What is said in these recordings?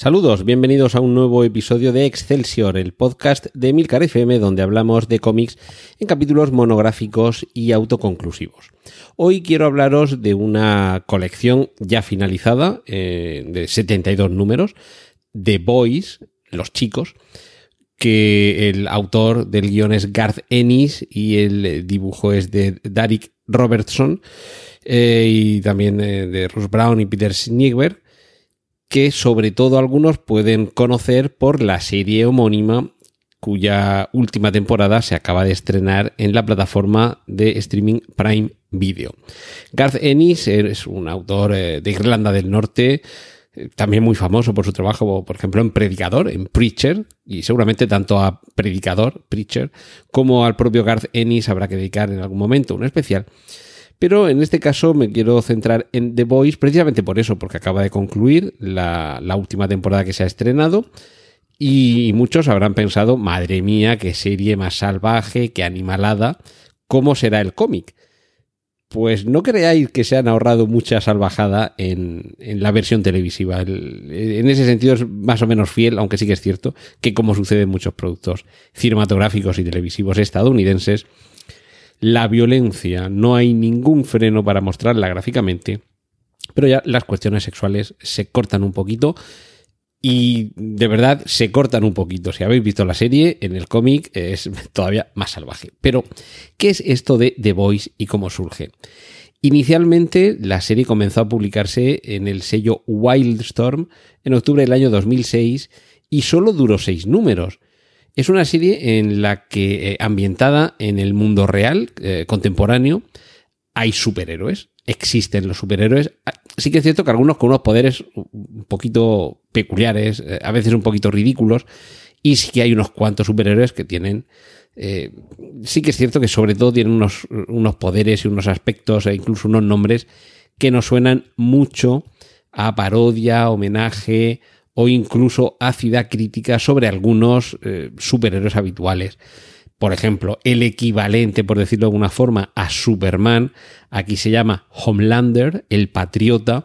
Saludos, bienvenidos a un nuevo episodio de Excelsior, el podcast de Milcar FM donde hablamos de cómics en capítulos monográficos y autoconclusivos. Hoy quiero hablaros de una colección ya finalizada eh, de 72 números de Boys, los chicos, que el autor del guion es Garth Ennis y el dibujo es de Derek Robertson eh, y también eh, de Russ Brown y Peter Snigberg que sobre todo algunos pueden conocer por la serie homónima cuya última temporada se acaba de estrenar en la plataforma de streaming Prime Video. Garth Ennis es un autor eh, de Irlanda del Norte, eh, también muy famoso por su trabajo, por ejemplo, en Predicador, en Preacher, y seguramente tanto a Predicador, Preacher, como al propio Garth Ennis habrá que dedicar en algún momento un especial. Pero en este caso me quiero centrar en The Voice precisamente por eso, porque acaba de concluir la, última temporada que se ha estrenado. Y muchos habrán pensado, madre mía, qué serie más salvaje, qué animalada, ¿cómo será el cómic? Pues no creáis que se han ahorrado mucha salvajada en, en la versión televisiva. en ese sentido es más o menos fiel, aunque sí que es cierto que como sucede en muchos productos cinematográficos y televisivos estadounidenses, la violencia, no hay ningún freno para mostrarla gráficamente, pero ya las cuestiones sexuales se cortan un poquito y de verdad se cortan un poquito. Si habéis visto la serie, en el cómic es todavía más salvaje. Pero, ¿qué es esto de The Voice y cómo surge? Inicialmente, la serie comenzó a publicarse en el sello Wildstorm en octubre del año 2006 y solo duró seis números. Es una serie en la que, eh, ambientada en el mundo real, eh, contemporáneo, hay superhéroes. Existen los superhéroes. Ah, sí que es cierto que algunos con unos poderes un poquito peculiares, eh, a veces un poquito ridículos, y sí que hay unos cuantos superhéroes que tienen sí que es cierto que sobre todo tienen unos, unos, poderes y unos aspectos e incluso unos nombres que nos suenan mucho a parodia, homenaje o incluso ácida crítica sobre algunos eh, superhéroes habituales. Por ejemplo, el equivalente, por decirlo de alguna forma, a Superman, aquí se llama Homelander, el patriota,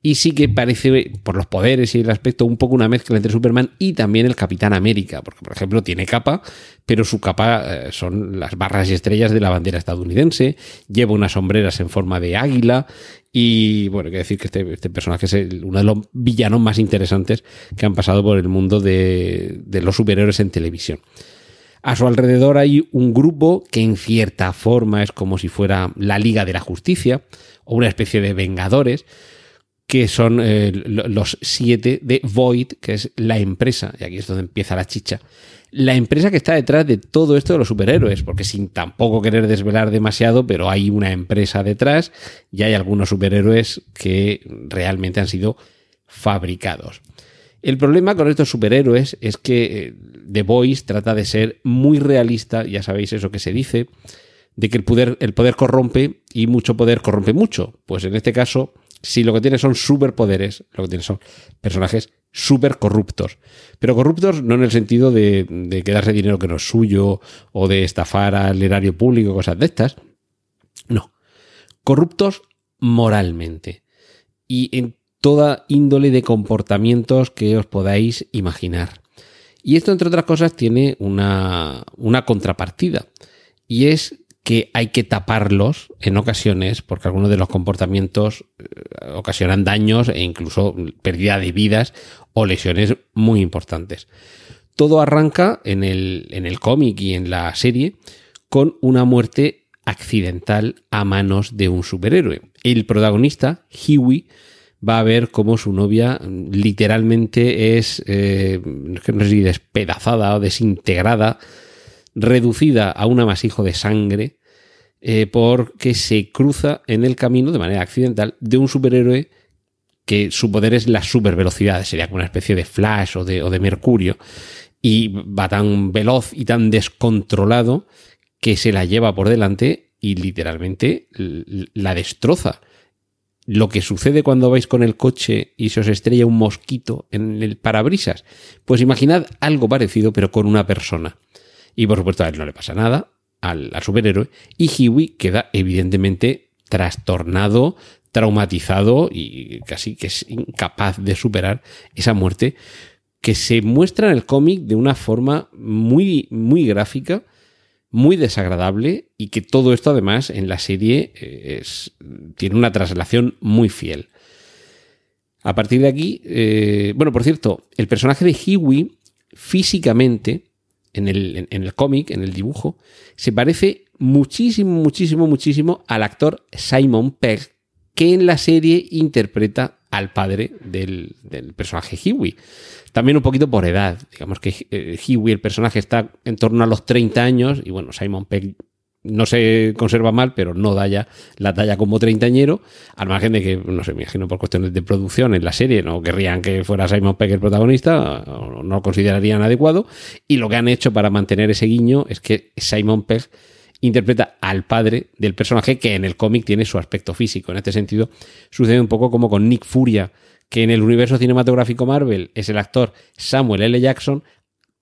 y sí que parece, por los poderes y el aspecto, un poco una mezcla entre Superman y también el Capitán América, porque por ejemplo tiene capa, pero su capa eh, son las barras y estrellas de la bandera estadounidense, lleva unas sombreras en forma de águila y bueno, hay que decir que este, este, personaje es uno de los villanos más interesantes que han pasado por el mundo de, de los superhéroes en televisión. A su alrededor hay un grupo que en cierta forma es como si fuera la Liga de la Justicia o una especie de Vengadores, que son eh, los siete de Void, que es la empresa, y aquí es donde empieza la chicha, la empresa que está detrás de todo esto de los superhéroes, porque sin tampoco querer desvelar demasiado, pero hay una empresa detrás y hay algunos superhéroes que realmente han sido fabricados. El problema con estos superhéroes es que eh, The Voice trata de ser muy realista, ya sabéis eso que se dice, de que el poder, el poder corrompe y mucho poder corrompe mucho. Pues en este caso, si lo que tiene son superpoderes, lo que tiene son personajes súper corruptos. Pero corruptos no en el sentido de, de, quedarse dinero que no es suyo o de estafar al erario público, cosas de estas. No. Corruptos moralmente. Y en toda índole de comportamientos que os podáis imaginar. Y esto, entre otras cosas, tiene una, una contrapartida. Y es que hay que taparlos en ocasiones porque algunos de los comportamientos eh, ocasionan daños e incluso pérdida de vidas o lesiones muy importantes. Todo arranca en el, en el cómic y en la serie con una muerte accidental a manos de un superhéroe. El protagonista, Huey, va a ver cómo su novia literalmente es, eh, no sé si despedazada o desintegrada, reducida a un amasijo de sangre eh, porque se cruza en el camino de manera accidental de un superhéroe que su poder es la supervelocidad, sería como una especie de Flash o de, o de Mercurio, y va tan veloz y tan descontrolado que se la lleva por delante y literalmente la destroza. Lo que sucede cuando vais con el coche y se os estrella un mosquito en el parabrisas. Pues imaginad algo parecido, pero con una persona. Y por supuesto a él no le pasa nada, al, superhéroe, y Hiwi queda evidentemente trastornado, traumatizado y casi que es incapaz de superar esa muerte que se muestra en el cómic de una forma muy, muy gráfica, muy desagradable y que todo esto además en la serie eh, es, tiene una traslación muy fiel. A partir de aquí, eh, bueno, por cierto, el personaje de Hiwi físicamente en el, en el cómic, en el dibujo, se parece muchísimo, muchísimo, muchísimo al actor Simon Pegg, que en la serie interpreta al padre del, personaje Hiwi. También un poquito por edad. Digamos que eh, Hiwi, el personaje, está en torno a los 30 años y bueno, Simon Pegg no se conserva mal, pero no da ya la talla como treintañero, al margen de que, no sé, me imagino por cuestiones de producción en la serie, no querrían que fuera Simon Pegg el protagonista, no lo considerarían adecuado, y lo que han hecho para mantener ese guiño es que Simon Pegg interpreta al padre del personaje que en el cómic tiene su aspecto físico. En este sentido, sucede un poco como con Nick Furia, que en el universo cinematográfico Marvel es el actor Samuel L. Jackson,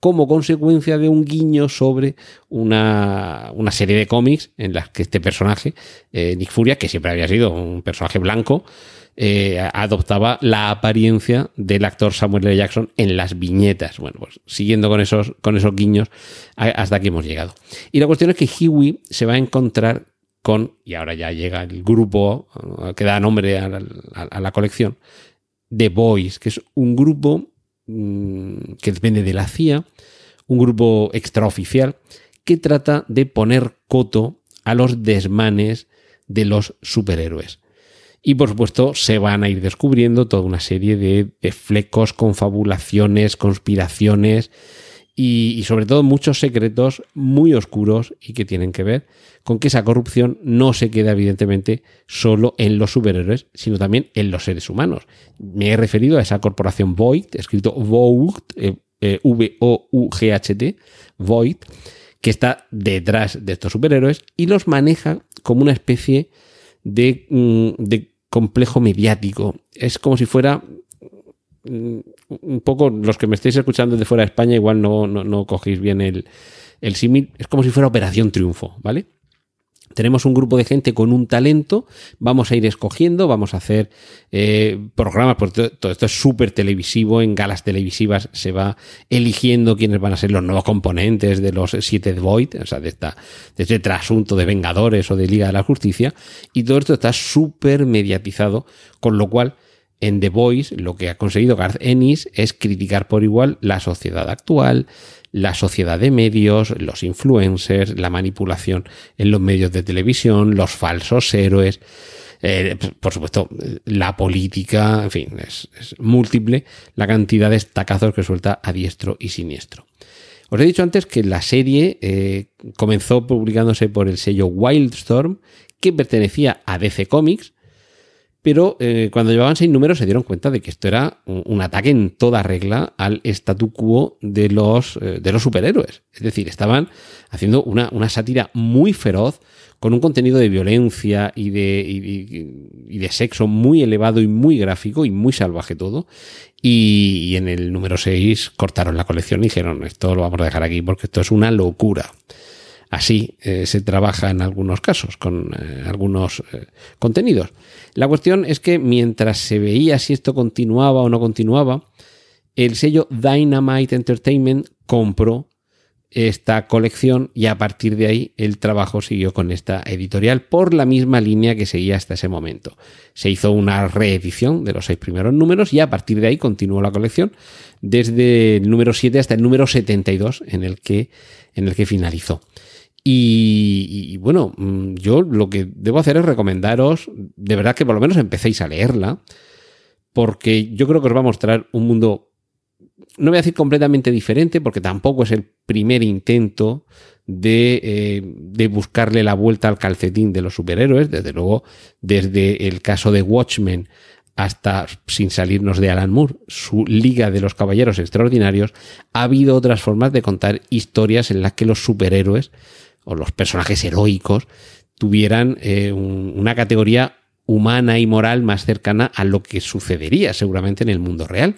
como consecuencia de un guiño sobre una, serie de cómics en las que este personaje, eh, Nick Furia, que siempre había sido un personaje blanco, eh, adoptaba la apariencia del actor Samuel L. Jackson en las viñetas. Bueno, pues siguiendo con esos, con esos guiños hasta aquí hemos llegado. Y la cuestión es que Huey se va a encontrar con, y ahora ya llega el grupo eh, que da nombre a la, a la colección, The Boys, que es un grupo Mm, que depende de la CIA, un grupo extraoficial que trata de poner coto a los desmanes de los superhéroes. Y por supuesto se van a ir descubriendo toda una serie de, de flecos, confabulaciones, conspiraciones y, sobre todo muchos secretos muy oscuros y que tienen que ver con que esa corrupción no se queda evidentemente solo en los superhéroes, sino también en los seres humanos. Me he referido a esa corporación Void, escrito Void, eh, eh, V-O-U-G-H-T, Void, que está detrás de estos superhéroes y los maneja como una especie de, mm, de complejo mediático. Es como si fuera un poco, los que me estéis escuchando de fuera de España, igual no, no, cogéis bien el, el símil. Es como si fuera Operación Triunfo, ¿vale? Tenemos un grupo de gente con un talento, vamos a ir escogiendo, vamos a hacer eh, programas, porque todo, esto es súper televisivo, en galas televisivas se va eligiendo quiénes van a ser los nuevos componentes de los siete Void, o sea, de, esta, de este trasunto de Vengadores o de Liga de la Justicia, y todo esto está súper mediatizado, con lo cual en The Voice lo que ha conseguido Garth Ennis es criticar por igual la sociedad actual, la sociedad de medios, los influencers, la manipulación en los medios de televisión, los falsos héroes, eh, por supuesto, la política, en fin, es, múltiple la cantidad de estacazos que suelta a diestro y siniestro. Os he dicho antes que la serie eh, comenzó publicándose por el sello Wildstorm, que pertenecía a DC Comics, pero eh, cuando llevaban seis números se dieron cuenta de que esto era un, ataque en toda regla al statu quo de los, eh, de los superhéroes. Es decir, estaban haciendo una, sátira muy feroz, con un contenido de violencia y de, y, de sexo muy elevado y muy gráfico y muy salvaje todo. Y, en el número 6 cortaron la colección y dijeron, esto lo vamos a dejar aquí porque esto es una locura. Así eh, se trabaja en algunos casos con eh, algunos eh, contenidos. La cuestión es que mientras se veía si esto continuaba o no continuaba, el sello Dynamite Entertainment compró esta colección y a partir de ahí el trabajo siguió con esta editorial por la misma línea que seguía hasta ese momento. Se hizo una reedición de los seis primeros números y a partir de ahí continuó la colección desde el número 7 hasta el número 72 en el que, en el que finalizó. Y, bueno, mm, yo lo que debo hacer es recomendaros, de verdad que por lo menos empecéis a leerla, porque yo creo que os va a mostrar un mundo, no voy a decir completamente diferente, porque tampoco es el primer intento de, eh, de buscarle la vuelta al calcetín de los superhéroes, desde luego, desde el caso de Watchmen hasta, sin salirnos de Alan Moore, su Liga de los Caballeros Extraordinarios, ha habido otras formas de contar historias en las que los superhéroes o los personajes heroicos tuvieran eh, una categoría humana y moral más cercana a lo que sucedería seguramente en el mundo real.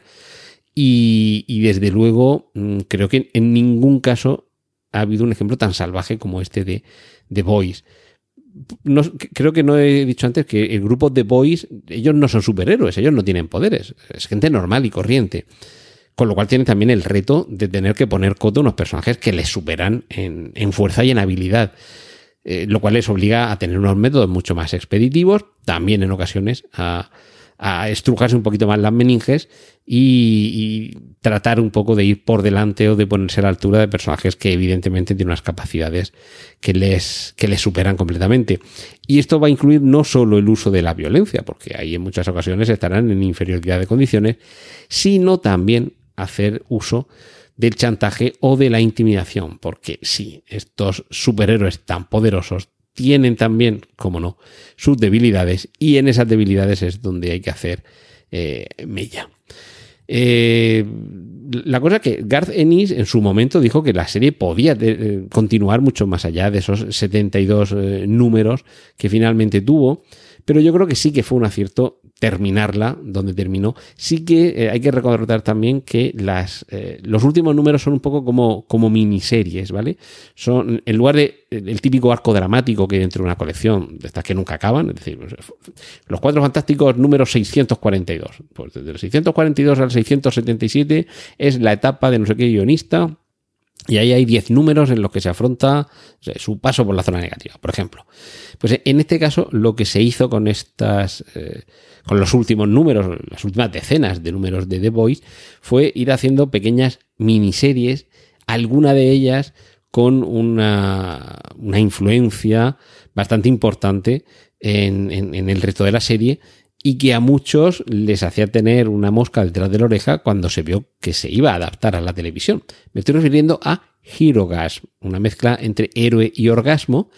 Y, desde luego mm, creo que en ningún caso ha habido un ejemplo tan salvaje como este de The Boys. creo que no he dicho antes que el grupo The Boys, ellos no son superhéroes, ellos no tienen poderes, es gente normal y corriente. Con lo cual tienen también el reto de tener que poner coto a unos personajes que les superan en, en fuerza y en habilidad. Eh, lo cual les obliga a tener unos métodos mucho más expeditivos, también en ocasiones a, estrujarse un poquito más las meninges y, tratar un poco de ir por delante o de ponerse a la altura de personajes que evidentemente tienen unas capacidades que les, que les superan completamente. Y esto va a incluir no solo el uso de la violencia, porque ahí en muchas ocasiones estarán en inferioridad de condiciones, sino también hacer uso del chantaje o de la intimidación, porque sí, estos superhéroes tan poderosos tienen también, como no, sus debilidades y en esas debilidades es donde hay que hacer eh, mella. Eh, la cosa que Garth Ennis en su momento dijo que la serie podía eh, continuar mucho más allá de esos 72 números que finalmente tuvo, pero yo creo que sí que fue un acierto terminarla donde terminó. Sí que eh, hay que recordar también que las, eh, los últimos números son un poco como, como miniseries, ¿vale? Son, en lugar de el típico arco dramático que hay dentro de una colección, de estas que nunca acaban, es decir, pues, los Cuatro Fantásticos número 642. Pues desde el 642 al 677 es la etapa de no sé qué guionista y ahí hay 10 números en los que se afronta su paso por la zona negativa, por ejemplo. Pues en este caso, lo que se hizo con estas, eh, con los últimos números, las últimas decenas de números de The Voice, fue ir haciendo pequeñas miniseries, alguna de ellas con una, una influencia bastante importante en, en el resto de la serie y que a muchos les hacía tener una mosca detrás de la oreja cuando se vio que se iba a adaptar a la televisión. Me estoy refiriendo a Herogasm, una mezcla entre héroe y orgasmo,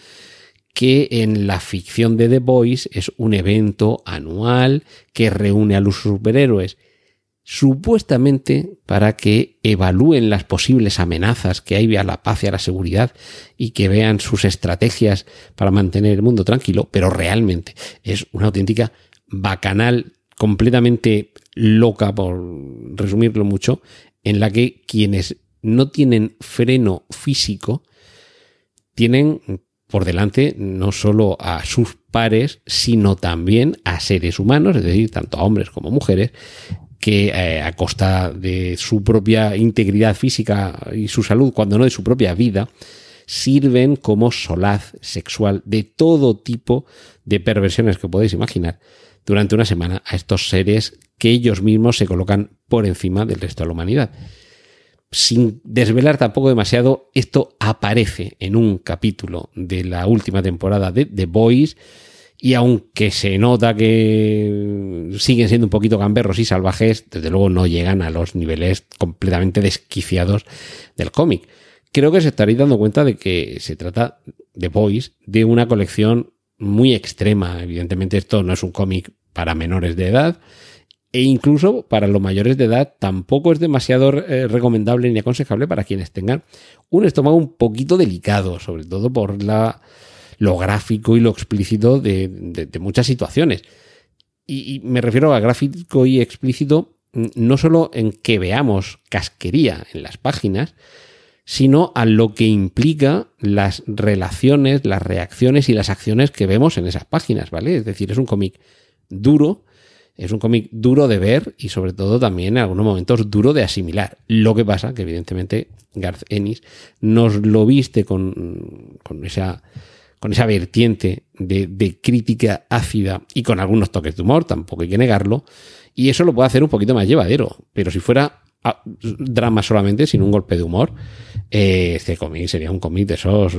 que en la ficción de The Boys es un evento anual que reúne a los superhéroes supuestamente para que evalúen las posibles amenazas que hay a la paz y a la seguridad y que vean sus estrategias para mantener el mundo tranquilo, pero realmente es una auténtica bacanal, completamente loca, por resumirlo mucho, en la que quienes no tienen freno físico tienen por delante no solo a sus pares, sino también a seres humanos, es decir, tanto a hombres como mujeres, que eh, a costa de su propia integridad física y su salud, cuando no de su propia vida, sirven como solaz sexual de todo tipo de perversiones que podéis imaginar durante una semana a estos seres que ellos mismos se colocan por encima del resto de la humanidad. Sin desvelar tampoco demasiado, esto aparece en un capítulo de la última temporada de The Boys y aunque se nota que siguen siendo un poquito gamberros y salvajes, desde luego no llegan a los niveles completamente desquiciados del cómic. Creo que se estaréis dando cuenta de que se trata de Boys de una colección muy extrema. Evidentemente esto no es un cómic para menores de edad e incluso para los mayores de edad tampoco es demasiado eh, recomendable ni aconsejable para quienes tengan un estómago un poquito delicado, sobre todo por la, lo gráfico y lo explícito de, muchas situaciones. Y, y, me refiero a gráfico y explícito mm, no solo en que veamos casquería en las páginas, sino a lo que implica las relaciones, las reacciones y las acciones que vemos en esas páginas, ¿vale? Es decir, es un cómic duro, es un cómic duro de ver y sobre todo también en algunos momentos duro de asimilar. Lo que pasa que evidentemente Garth Ennis nos lo viste con, con esa con esa vertiente de, de, crítica ácida y con algunos toques de humor, tampoco hay que negarlo, y eso lo puede hacer un poquito más llevadero, pero si fuera drama solamente, sin un golpe de humor, eh, este cómic sería un cómic de esos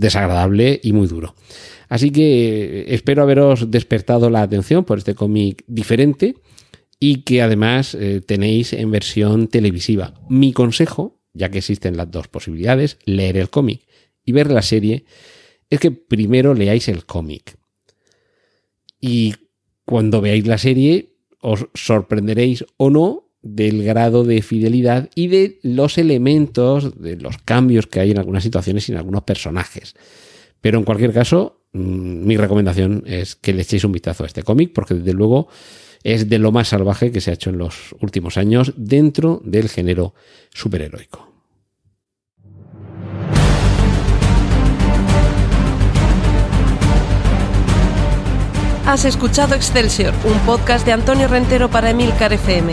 desagradable y muy duro. Así que espero haberos despertado la atención por este cómic diferente y que además eh, tenéis en versión televisiva. Mi consejo, ya que existen las dos posibilidades, leer el cómic y ver la serie, es que primero leáis el cómic. Y cuando veáis la serie, os sorprenderéis o no del grado de fidelidad y de los elementos, de los cambios que hay en algunas situaciones y en algunos personajes. Pero en cualquier caso, mm, mi recomendación es que le echéis un vistazo a este cómic, porque desde luego es de lo más salvaje que se ha hecho en los últimos años dentro del género superheroico. Has escuchado Excelsior, un podcast de Antonio Rentero para Emilcar FM.